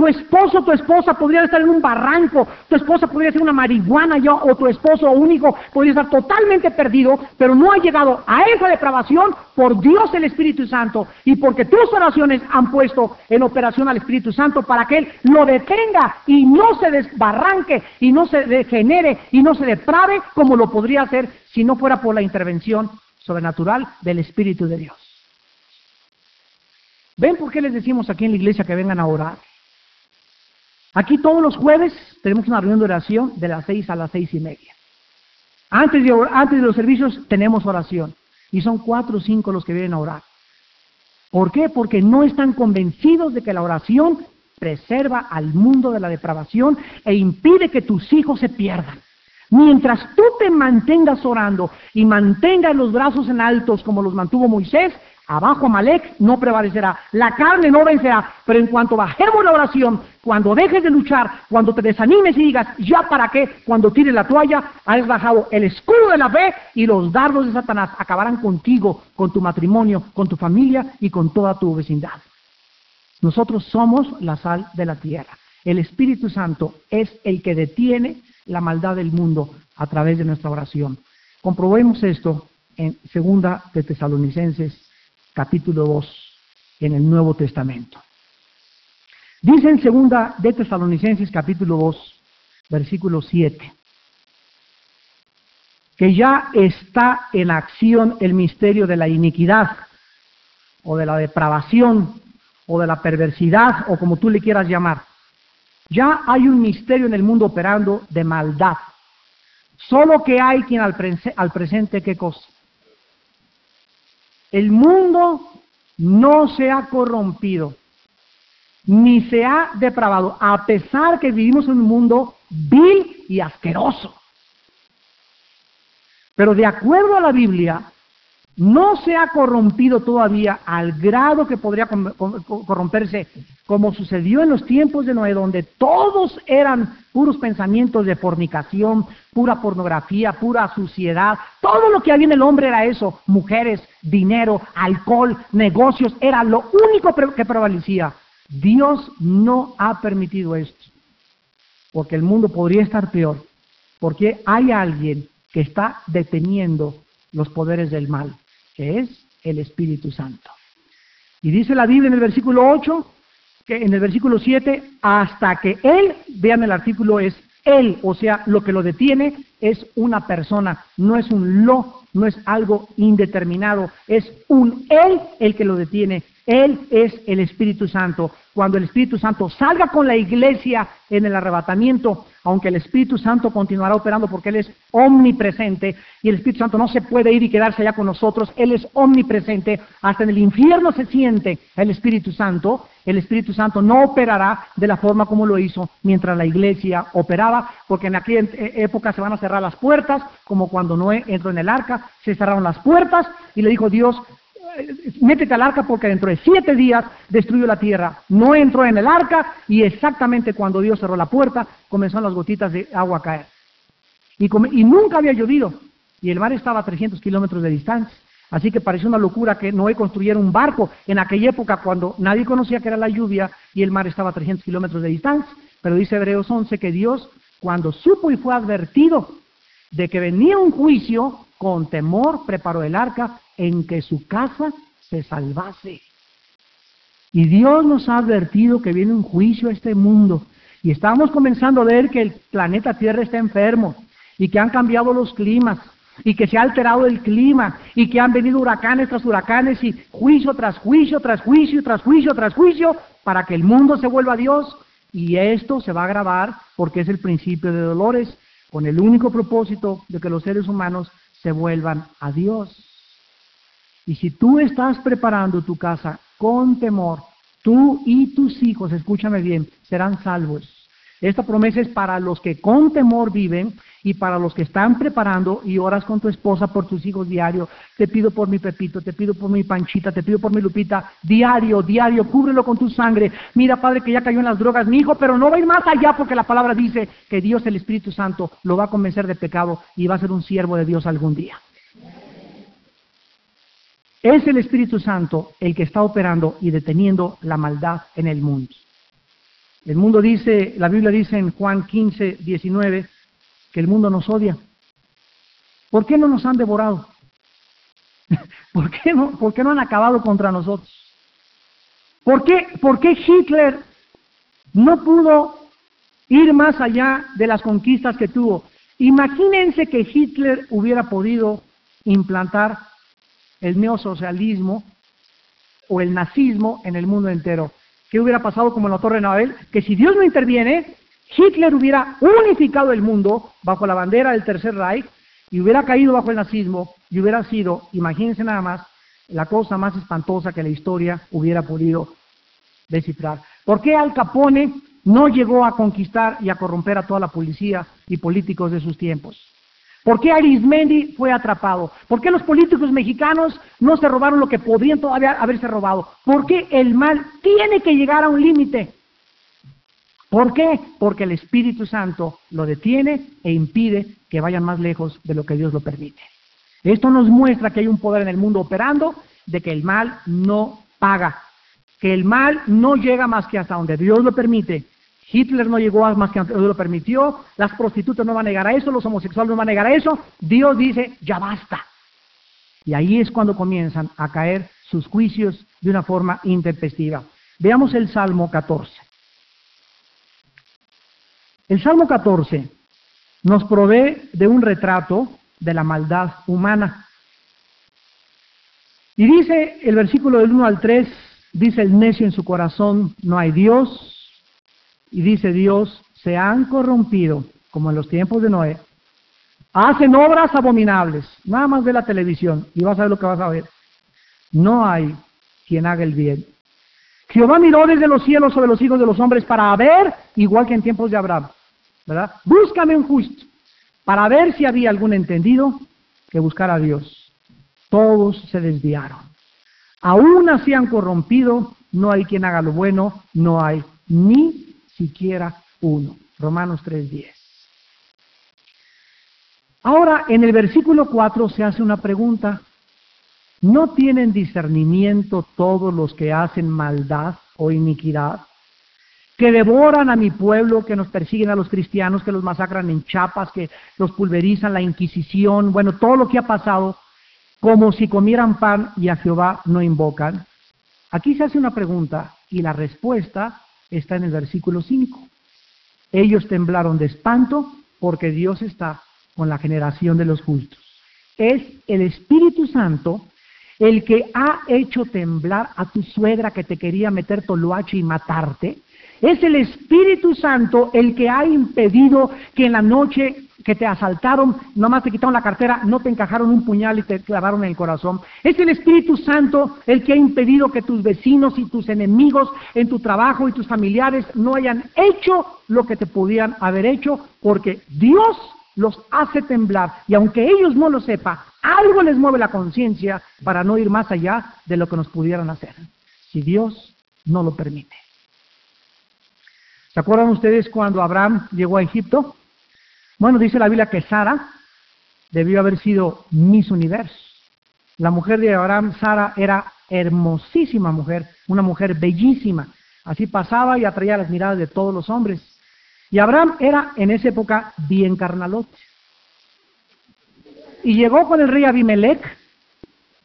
S1: Tu esposo, tu esposa podría estar en un barranco, tu esposa podría ser una marihuana yo, o tu esposo único podría estar totalmente perdido, pero no ha llegado a esa depravación por Dios el Espíritu Santo y porque tus oraciones han puesto en operación al Espíritu Santo para que Él lo detenga y no se desbarranque y no se degenere y no se deprave como lo podría hacer si no fuera por la intervención sobrenatural del Espíritu de Dios. ¿Ven por qué les decimos aquí en la iglesia que vengan a orar? Aquí todos los jueves tenemos una reunión de oración de las seis a las seis y media. Antes de, antes de los servicios tenemos oración. Y son cuatro o cinco los que vienen a orar. ¿Por qué? Porque no están convencidos de que la oración preserva al mundo de la depravación e impide que tus hijos se pierdan. Mientras tú te mantengas orando y mantengas los brazos en altos como los mantuvo Moisés, abajo Amalek no prevalecerá, la carne no vencerá, pero en cuanto bajemos la oración, cuando dejes de luchar, cuando te desanimes y digas, ya para qué, cuando tires la toalla, has bajado el escudo de la fe y los dardos de Satanás acabarán contigo, con tu matrimonio, con tu familia y con toda tu vecindad. Nosotros somos la sal de la tierra. El Espíritu Santo es el que detiene la maldad del mundo a través de nuestra oración. Comprobemos esto en segunda de Tesalonicenses capítulo 2 en el Nuevo Testamento. Dice en segunda de Tesalonicenses capítulo 2, versículo 7, que ya está en acción el misterio de la iniquidad o de la depravación o de la perversidad o como tú le quieras llamar. Ya hay un misterio en el mundo operando de maldad. Solo que hay quien al, al presente, ¿qué cosa? El mundo no se ha corrompido, ni se ha depravado, a pesar que vivimos en un mundo vil y asqueroso. Pero de acuerdo a la Biblia, no se ha corrompido todavía al grado que podría corromperse, como sucedió en los tiempos de Noé, donde todos eran puros pensamientos de fornicación, pura pornografía, pura suciedad. Todo lo que había en el hombre era eso, mujeres, dinero, alcohol, negocios, era lo único que prevalecía. Dios no ha permitido esto, porque el mundo podría estar peor, porque hay alguien que está deteniendo los poderes del mal que es el Espíritu Santo. Y dice la Biblia en el versículo 8, que en el versículo 7, hasta que Él, vean el artículo, es Él, o sea, lo que lo detiene es una persona, no es un lo, no es algo indeterminado, es un Él el que lo detiene. Él es el Espíritu Santo. Cuando el Espíritu Santo salga con la iglesia en el arrebatamiento, aunque el Espíritu Santo continuará operando porque Él es omnipresente y el Espíritu Santo no se puede ir y quedarse allá con nosotros, Él es omnipresente, hasta en el infierno se siente el Espíritu Santo, el Espíritu Santo no operará de la forma como lo hizo mientras la iglesia operaba, porque en aquella época se van a cerrar las puertas, como cuando Noé entró en el arca, se cerraron las puertas y le dijo Dios, métete al arca porque dentro de siete días destruyó la tierra. No entró en el arca y exactamente cuando Dios cerró la puerta comenzaron las gotitas de agua a caer. Y, nunca había llovido y el mar estaba a 300 kilómetros de distancia. Así que pareció una locura que Noé construyera un barco en aquella época cuando nadie conocía que era la lluvia y el mar estaba a 300 kilómetros de distancia. Pero dice Hebreos 11 que Dios, cuando supo y fue advertido de que venía un juicio, con temor preparó el arca en que su casa se salvase. Y Dios nos ha advertido que viene un juicio a este mundo. Y estamos comenzando a ver que el planeta Tierra está enfermo y que han cambiado los climas y que se ha alterado el clima y que han venido huracanes tras huracanes y juicio tras juicio, tras juicio, tras juicio, tras juicio, para que el mundo se vuelva a Dios. Y esto se va a grabar porque es el principio de dolores, con el único propósito de que los seres humanos se vuelvan a Dios. Y si tú estás preparando tu casa con temor, tú y tus hijos, escúchame bien, serán salvos. Esta promesa es para los que con temor viven y para los que están preparando y oras con tu esposa por tus hijos diario. Te pido por mi Pepito, te pido por mi Panchita, te pido por mi Lupita, diario, diario, cúbrelo con tu sangre. Mira, Padre, que ya cayó en las drogas mi hijo, pero no va a ir más allá porque la palabra dice que Dios, el Espíritu Santo, lo va a convencer de pecado y va a ser un siervo de Dios algún día. Es el Espíritu Santo el que está operando y deteniendo la maldad en el mundo. El mundo dice, la Biblia dice en Juan 15, 19, que el mundo nos odia. ¿Por qué no nos han devorado? ¿Por qué no, por qué no han acabado contra nosotros? ¿Por qué, ¿Por qué Hitler no pudo ir más allá de las conquistas que tuvo? Imagínense que Hitler hubiera podido implantar el neosocialismo o el nazismo en el mundo entero. ¿Qué hubiera pasado como en la Torre de Babel? Que si Dios no interviene, Hitler hubiera unificado el mundo bajo la bandera del Tercer Reich y hubiera caído bajo el nazismo y hubiera sido, imagínense nada más, la cosa más espantosa que la historia hubiera podido descifrar. ¿Por qué Al Capone no llegó a conquistar y a corromper a toda la policía y políticos de sus tiempos? ¿Por qué Arismendi fue atrapado? ¿Por qué los políticos mexicanos no se robaron lo que podrían todavía haberse robado? ¿Por qué el mal tiene que llegar a un límite? ¿Por qué? Porque el Espíritu Santo lo detiene e impide que vayan más lejos de lo que Dios lo permite. Esto nos muestra que hay un poder en el mundo operando de que el mal no paga, que el mal no llega más que hasta donde Dios lo permite. Hitler no llegó más que donde Dios lo permitió, las prostitutas no van a negar a eso, los homosexuales no van a negar a eso. Dios dice, ya basta. Y ahí es cuando comienzan a caer sus juicios de una forma intempestiva. Veamos el Salmo 14. El Salmo 14 nos provee de un retrato de la maldad humana. Y dice el versículo del 1 al 3, dice el necio en su corazón, no hay Dios. Y dice Dios, se han corrompido, como en los tiempos de Noé. Hacen obras abominables. Nada más de la televisión y vas a ver lo que vas a ver. No hay quien haga el bien. Jehová miró desde los cielos sobre los hijos de los hombres para ver, igual que en tiempos de Abraham. ¿Verdad? Búscame un justo para ver si había algún entendido que buscara a Dios. Todos se desviaron. Aún así han corrompido, no hay quien haga lo bueno, no hay ni siquiera uno. Romanos 3:10. Ahora, en el versículo 4 se hace una pregunta. ¿No tienen discernimiento todos los que hacen maldad o iniquidad? Que devoran a mi pueblo, que nos persiguen a los cristianos, que los masacran en chapas, que los pulverizan, la Inquisición, bueno, todo lo que ha pasado, como si comieran pan y a Jehová no invocan. Aquí se hace una pregunta y la respuesta está en el versículo 5. Ellos temblaron de espanto porque Dios está con la generación de los justos. Es el Espíritu Santo el que ha hecho temblar a tu suegra que te quería meter toloache y matarte, es el Espíritu Santo el que ha impedido que en la noche que te asaltaron, nomás te quitaron la cartera, no te encajaron un puñal y te clavaron en el corazón. Es el Espíritu Santo el que ha impedido que tus vecinos y tus enemigos en tu trabajo y tus familiares no hayan hecho lo que te podían haber hecho, porque Dios los hace temblar y aunque ellos no lo sepan, algo les mueve la conciencia para no ir más allá de lo que nos pudieran hacer, si Dios no lo permite. ¿Se acuerdan ustedes cuando Abraham llegó a Egipto? Bueno, dice la Biblia que Sara debió haber sido Miss Universo. La mujer de Abraham, Sara, era hermosísima mujer, una mujer bellísima. Así pasaba y atraía las miradas de todos los hombres. Y Abraham era en esa época bien carnalote. Y llegó con el rey Abimelech,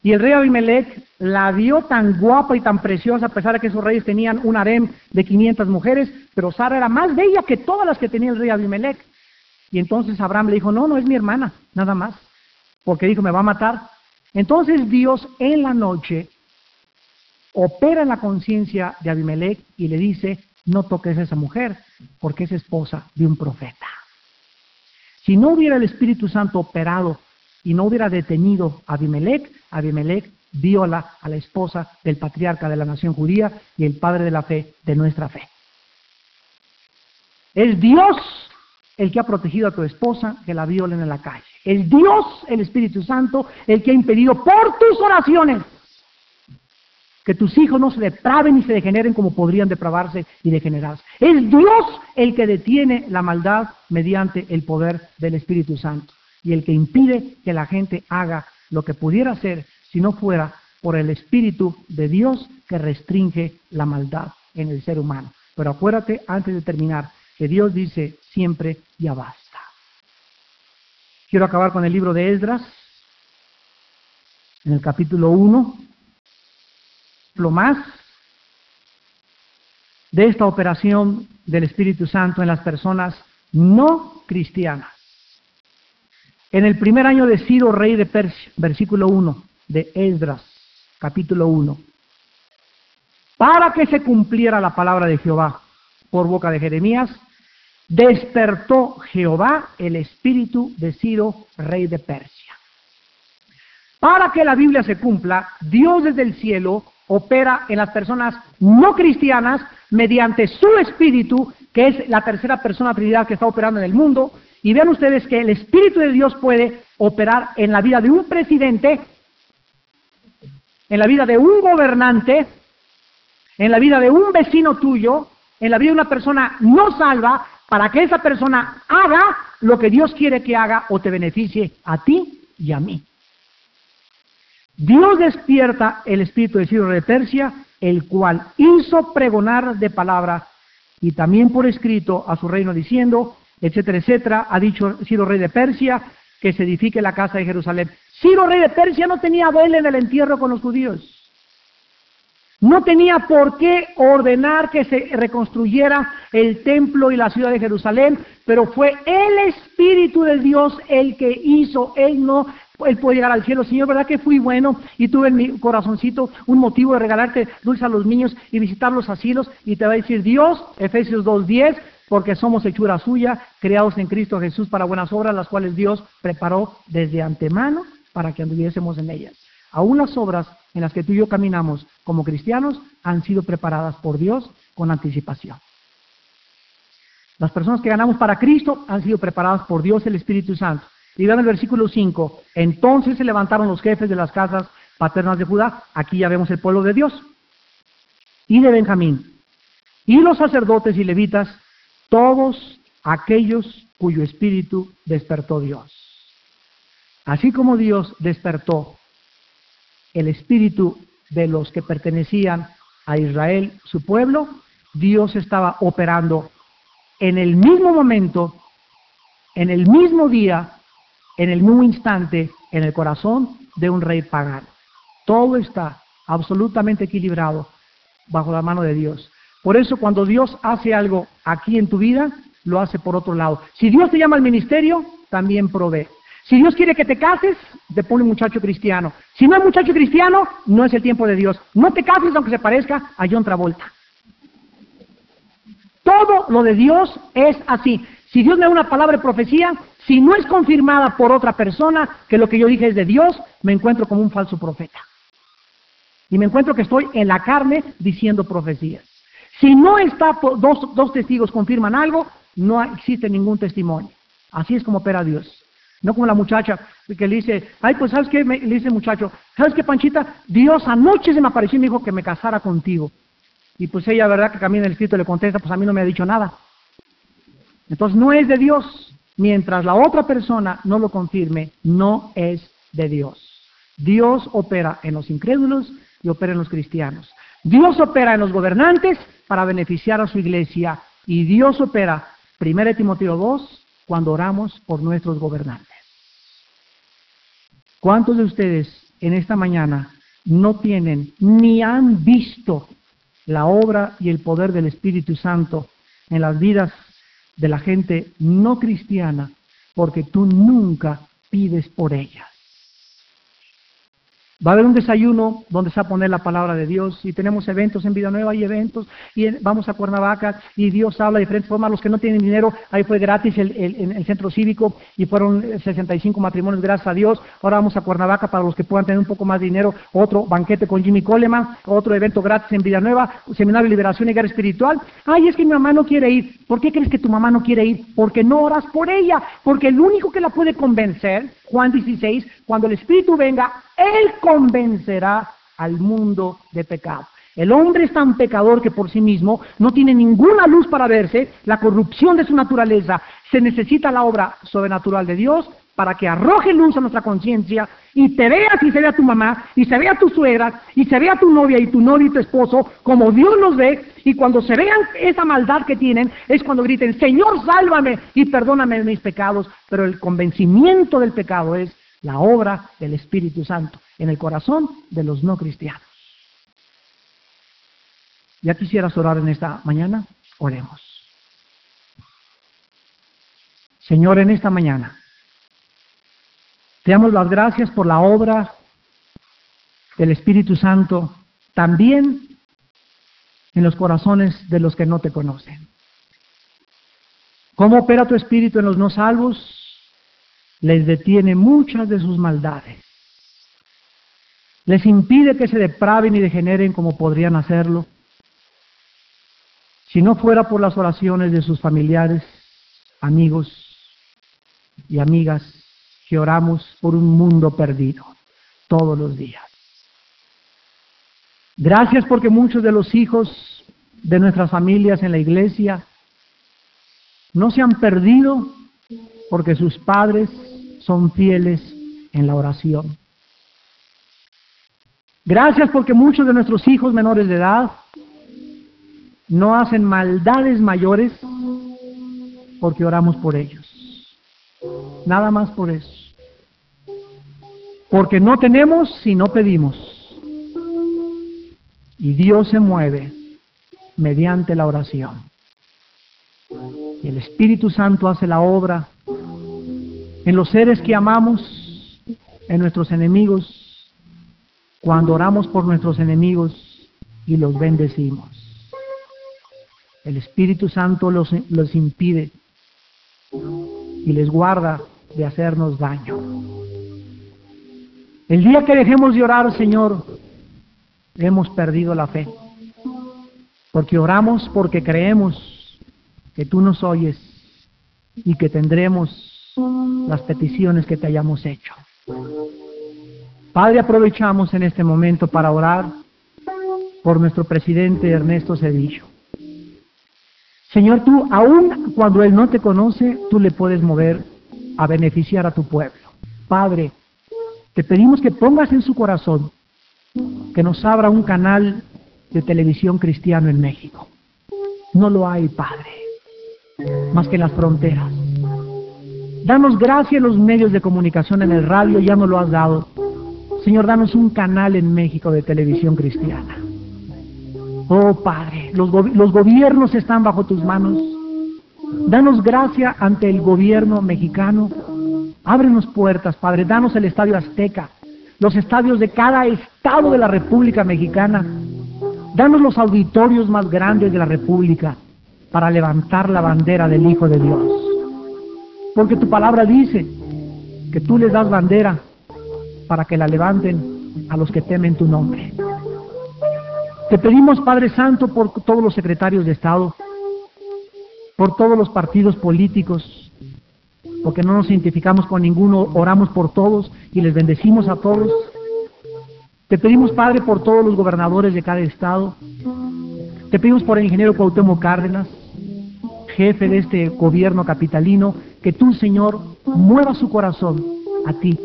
S1: y el rey Abimelech la vio tan guapa y tan preciosa, a pesar de que esos reyes tenían un harem de 500 mujeres, pero Sara era más bella que todas las que tenía el rey Abimelech. Y entonces Abraham le dijo, no, no es mi hermana, nada más, porque dijo, me va a matar. Entonces Dios en la noche opera en la conciencia de Abimelech y le dice, no toques a esa mujer, porque es esposa de un profeta. Si no hubiera el Espíritu Santo operado y no hubiera detenido a Abimelech, Abimelech viola a la esposa del patriarca de la nación judía y el padre de la fe, de nuestra fe. Es Dios el que ha protegido a tu esposa que la violen en la calle. Es Dios, el Espíritu Santo, el que ha impedido por tus oraciones que tus hijos no se depraven y se degeneren como podrían depravarse y degenerarse. Es Dios el que detiene la maldad mediante el poder del Espíritu Santo y el que impide que la gente haga lo que pudiera hacer si no fuera por el Espíritu de Dios que restringe la maldad en el ser humano. Pero acuérdate, antes de terminar, que Dios dice siempre, ya basta. Quiero acabar con el libro de Esdras, en el capítulo 1, lo más de esta operación del Espíritu Santo en las personas no cristianas. En el primer año de Ciro, rey de Persia, versículo 1, de Esdras, capítulo 1. Para que se cumpliera la palabra de Jehová por boca de Jeremías, despertó Jehová el espíritu de Ciro, rey de Persia. Para que la Biblia se cumpla, Dios desde el cielo opera en las personas no cristianas mediante su espíritu, que es la tercera persona Trinidad que está operando en el mundo. Y vean ustedes que el espíritu de Dios puede operar en la vida de un presidente, en la vida de un gobernante, en la vida de un vecino tuyo, en la vida de una persona no salva, para que esa persona haga lo que Dios quiere que haga o te beneficie a ti y a mí. Dios despierta el espíritu de Ciro de Persia, el cual hizo pregonar de palabra y también por escrito a su reino diciendo, etcétera, etcétera, ha dicho Ciro rey de Persia, que se edifique la casa de Jerusalén. Ciro rey de Persia no tenía vela en el entierro con los judíos. No tenía por qué ordenar que se reconstruyera el templo y la ciudad de Jerusalén, pero fue el Espíritu de Dios el que hizo. Él no, él puede llegar al cielo. Señor, ¿verdad que fui bueno y tuve en mi corazoncito un motivo de regalarte dulce a los niños y visitar los asilos? Y te va a decir Dios, Efesios 2.10, porque somos hechura suya, creados en Cristo Jesús para buenas obras, las cuales Dios preparó desde antemano para que anduviésemos en ellas. Aún las obras en las que tú y yo caminamos como cristianos han sido preparadas por Dios con anticipación. Las personas que ganamos para Cristo han sido preparadas por Dios el Espíritu Santo. Y vean el versículo 5. Entonces se levantaron los jefes de las casas paternas de Judá. Aquí ya vemos el pueblo de Dios. Y de Benjamín. Y los sacerdotes y levitas, todos aquellos cuyo espíritu despertó Dios. Así como Dios despertó el espíritu de los que pertenecían a Israel, su pueblo, Dios estaba operando en el mismo momento, en el mismo día, en el mismo instante, en el corazón de un rey pagano. Todo está absolutamente equilibrado bajo la mano de Dios. Por eso cuando Dios hace algo aquí en tu vida, lo hace por otro lado. Si Dios te llama al ministerio, también provee. Si Dios quiere que te cases, te pone un muchacho cristiano. Si no hay muchacho cristiano, no es el tiempo de Dios. No te cases aunque se parezca a John Travolta. Todo lo de Dios es así. Si Dios me da una palabra de profecía, si no es confirmada por otra persona que lo que yo dije es de Dios, me encuentro como un falso profeta. Y me encuentro que estoy en la carne diciendo profecías. Si no está, dos, dos testigos confirman algo, no existe ningún testimonio. Así es como opera Dios. No como la muchacha que le dice, ay, pues ¿sabes qué? le dice el muchacho, ¿sabes qué, Panchita? Dios anoche se me apareció y me dijo que me casara contigo. Y pues ella, ¿verdad? Que camina el espíritu le contesta, pues a mí no me ha dicho nada. Entonces no es de Dios. Mientras la otra persona no lo confirme, no es de Dios. Dios opera en los incrédulos y opera en los cristianos. Dios opera en los gobernantes para beneficiar a su iglesia y Dios opera, 1 Timoteo 2, cuando oramos por nuestros gobernantes. ¿Cuántos de ustedes en esta mañana no tienen ni han visto la obra y el poder del Espíritu Santo en las vidas de la gente no cristiana porque tú nunca pides por ellas? Va a haber un desayuno donde se va a poner la palabra de Dios y tenemos eventos en Vida Nueva y eventos y vamos a Cuernavaca y Dios habla de diferentes formas. Los que no tienen dinero, ahí fue gratis el, el, centro cívico y fueron 65 matrimonios, gracias a Dios. Ahora vamos a Cuernavaca para los que puedan tener un poco más de dinero, otro banquete con Jimmy Coleman, otro evento gratis en Vida Nueva, seminario de liberación y guerra espiritual. Ay, es que mi mamá no quiere ir. ¿Por qué crees que tu mamá no quiere ir? Porque no oras por ella, porque el único que la puede convencer, Juan 16, cuando el Espíritu venga, Él convencerá al mundo de pecado. El hombre es tan pecador que por sí mismo no tiene ninguna luz para verse, la corrupción de su naturaleza. Se necesita la obra sobrenatural de Dios para que arroje luz a nuestra conciencia y te veas y se vea tu mamá, y se vea tu suegra, y se vea tu novia y tu novio y tu esposo, como Dios los ve, y cuando se vean esa maldad que tienen, es cuando griten, Señor, sálvame y perdóname mis pecados, pero el convencimiento del pecado es la obra del Espíritu Santo en el corazón de los no cristianos. ¿Ya quisieras orar en esta mañana? Oremos. Señor, en esta mañana, te damos las gracias por la obra del Espíritu Santo también en los corazones de los que no te conocen. ¿Cómo opera tu espíritu en los no salvos? Les detiene muchas de sus maldades. Les impide que se depraven y degeneren como podrían hacerlo. Si no fuera por las oraciones de sus familiares, amigos y amigas que oramos por un mundo perdido todos los días. Gracias porque muchos de los hijos de nuestras familias en la iglesia no se han perdido porque sus padres son fieles en la oración. Gracias porque muchos de nuestros hijos menores de edad no hacen maldades mayores porque oramos por ellos. Nada más por eso. Porque no tenemos si no pedimos. Y Dios se mueve mediante la oración. Y el Espíritu Santo hace la obra en los seres que amamos, en nuestros enemigos, cuando oramos por nuestros enemigos y los bendecimos. El Espíritu Santo los, los impide y les guarda de hacernos daño. El día que dejemos de orar, Señor, hemos perdido la fe. Porque oramos porque creemos que tú nos oyes y que tendremos las peticiones que te hayamos hecho. Padre, aprovechamos en este momento para orar por nuestro presidente Ernesto Cedillo. Señor, tú, aun cuando Él no te conoce, tú le puedes mover a beneficiar a tu pueblo. Padre, te pedimos que pongas en su corazón que nos abra un canal de televisión cristiano en México. No lo hay, Padre, más que las fronteras. Danos gracia en los medios de comunicación, en el radio, ya no lo has dado. Señor, danos un canal en México de televisión cristiana. Oh Padre, los, los gobiernos están bajo tus manos. Danos gracia ante el gobierno mexicano. Ábrenos puertas, Padre. Danos el Estadio Azteca, los estadios de cada estado de la República Mexicana. Danos los auditorios más grandes de la República para levantar la bandera del Hijo de Dios. Porque tu palabra dice que tú les das bandera para que la levanten a los que temen tu nombre. Te pedimos, Padre Santo, por todos los secretarios de Estado, por todos los partidos políticos, porque no nos identificamos con ninguno, oramos por todos y les bendecimos a todos. Te pedimos, Padre, por todos los gobernadores de cada estado. Te pedimos por el ingeniero Cuauhtémoc Cárdenas, jefe de este gobierno capitalino, que tú, Señor, muevas su corazón a ti.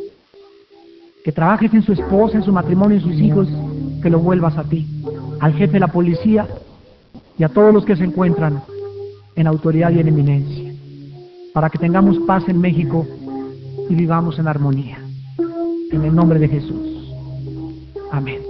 S1: Que trabajes en su esposa, en su matrimonio, en sus hijos, que lo vuelvas a ti al jefe de la policía y a todos los que se encuentran en autoridad y en eminencia, para que tengamos paz en México y vivamos en armonía. En el nombre de Jesús. Amén.